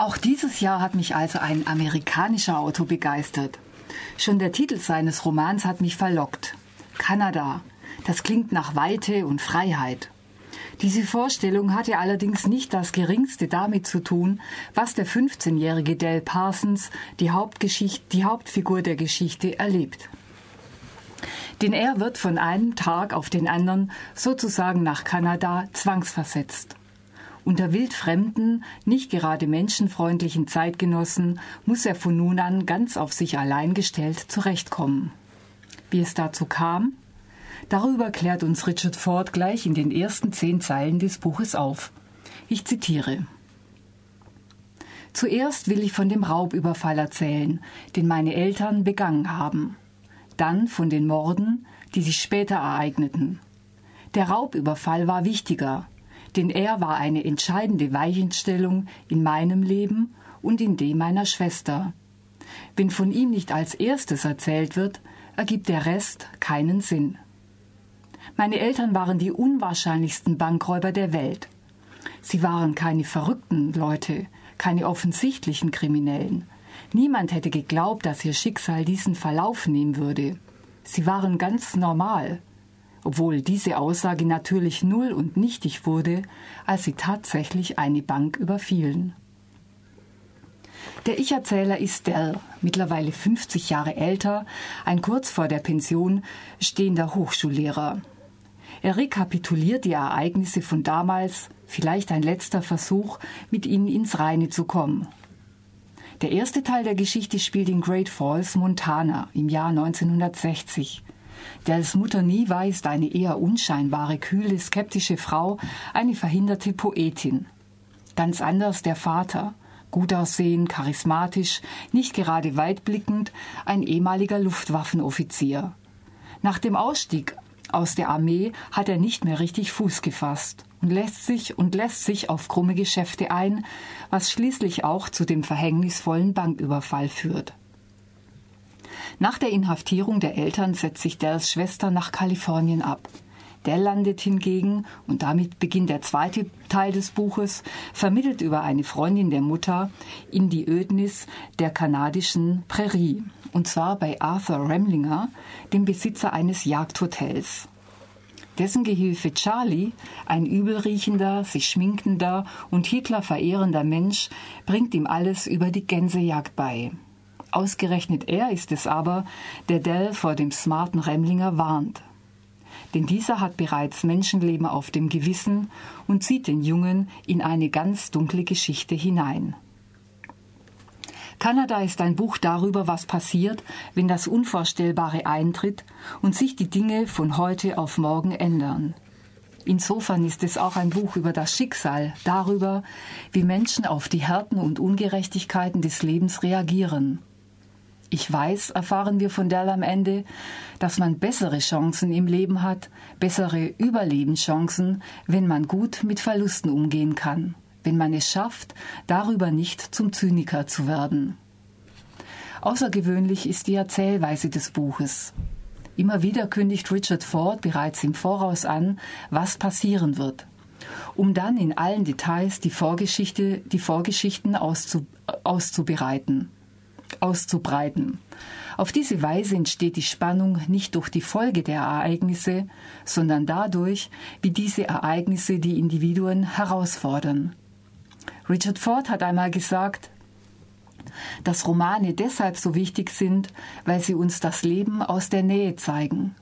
Auch dieses Jahr hat mich also ein amerikanischer Autor begeistert. Schon der Titel seines Romans hat mich verlockt. Kanada. Das klingt nach Weite und Freiheit. Diese Vorstellung hatte allerdings nicht das geringste damit zu tun, was der 15-jährige Dell Parsons, die, die Hauptfigur der Geschichte, erlebt. Denn er wird von einem Tag auf den anderen sozusagen nach Kanada zwangsversetzt. Unter wildfremden, nicht gerade menschenfreundlichen Zeitgenossen muss er von nun an ganz auf sich allein gestellt zurechtkommen. Wie es dazu kam? Darüber klärt uns Richard Ford gleich in den ersten zehn Zeilen des Buches auf. Ich zitiere. Zuerst will ich von dem Raubüberfall erzählen, den meine Eltern begangen haben. Dann von den Morden, die sich später ereigneten. Der Raubüberfall war wichtiger, denn er war eine entscheidende Weichenstellung in meinem Leben und in dem meiner Schwester. Wenn von ihm nicht als erstes erzählt wird, ergibt der Rest keinen Sinn. Meine Eltern waren die unwahrscheinlichsten Bankräuber der Welt. Sie waren keine verrückten Leute, keine offensichtlichen Kriminellen. Niemand hätte geglaubt, dass ihr Schicksal diesen Verlauf nehmen würde. Sie waren ganz normal, obwohl diese Aussage natürlich null und nichtig wurde, als sie tatsächlich eine Bank überfielen. Der Ich-Erzähler ist Dell, mittlerweile 50 Jahre älter, ein kurz vor der Pension stehender Hochschullehrer. Er rekapituliert die Ereignisse von damals, vielleicht ein letzter Versuch, mit ihnen ins Reine zu kommen. Der erste Teil der Geschichte spielt in Great Falls, Montana, im Jahr 1960. Dells Mutter Niva ist eine eher unscheinbare, kühle, skeptische Frau, eine verhinderte Poetin. Ganz anders der Vater, gut aussehend, charismatisch, nicht gerade weitblickend, ein ehemaliger Luftwaffenoffizier. Nach dem Ausstieg aus der Armee hat er nicht mehr richtig Fuß gefasst und lässt sich und lässt sich auf krumme Geschäfte ein, was schließlich auch zu dem verhängnisvollen Banküberfall führt. Nach der Inhaftierung der Eltern setzt sich Dells Schwester nach Kalifornien ab. Dell landet hingegen, und damit beginnt der zweite Teil des Buches, vermittelt über eine Freundin der Mutter in die Ödnis der kanadischen Prärie und zwar bei Arthur Remlinger, dem Besitzer eines Jagdhotels. Dessen Gehilfe Charlie, ein übelriechender, sich schminkender und Hitler verehrender Mensch, bringt ihm alles über die Gänsejagd bei. Ausgerechnet er ist es aber, der Dell vor dem smarten Remlinger warnt. Denn dieser hat bereits Menschenleben auf dem Gewissen und zieht den Jungen in eine ganz dunkle Geschichte hinein. Kanada ist ein Buch darüber, was passiert, wenn das Unvorstellbare eintritt und sich die Dinge von heute auf morgen ändern. Insofern ist es auch ein Buch über das Schicksal, darüber, wie Menschen auf die Härten und Ungerechtigkeiten des Lebens reagieren. Ich weiß, erfahren wir von Dell am Ende, dass man bessere Chancen im Leben hat, bessere Überlebenschancen, wenn man gut mit Verlusten umgehen kann wenn man es schafft, darüber nicht zum Zyniker zu werden. Außergewöhnlich ist die Erzählweise des Buches. Immer wieder kündigt Richard Ford bereits im Voraus an, was passieren wird, um dann in allen Details die Vorgeschichte, die Vorgeschichten auszu, auszubereiten, auszubreiten. Auf diese Weise entsteht die Spannung nicht durch die Folge der Ereignisse, sondern dadurch, wie diese Ereignisse die Individuen herausfordern. Richard Ford hat einmal gesagt, dass Romane deshalb so wichtig sind, weil sie uns das Leben aus der Nähe zeigen.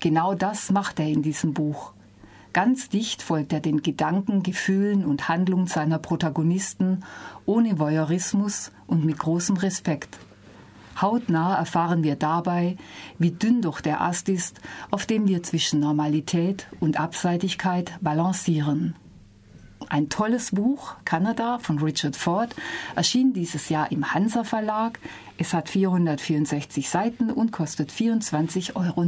Genau das macht er in diesem Buch. Ganz dicht folgt er den Gedanken, Gefühlen und Handlungen seiner Protagonisten ohne Voyeurismus und mit großem Respekt. Hautnah erfahren wir dabei, wie dünn doch der Ast ist, auf dem wir zwischen Normalität und Abseitigkeit balancieren. Ein tolles Buch, Kanada von Richard Ford, erschien dieses Jahr im Hansa Verlag. Es hat 464 Seiten und kostet 24,90 Euro.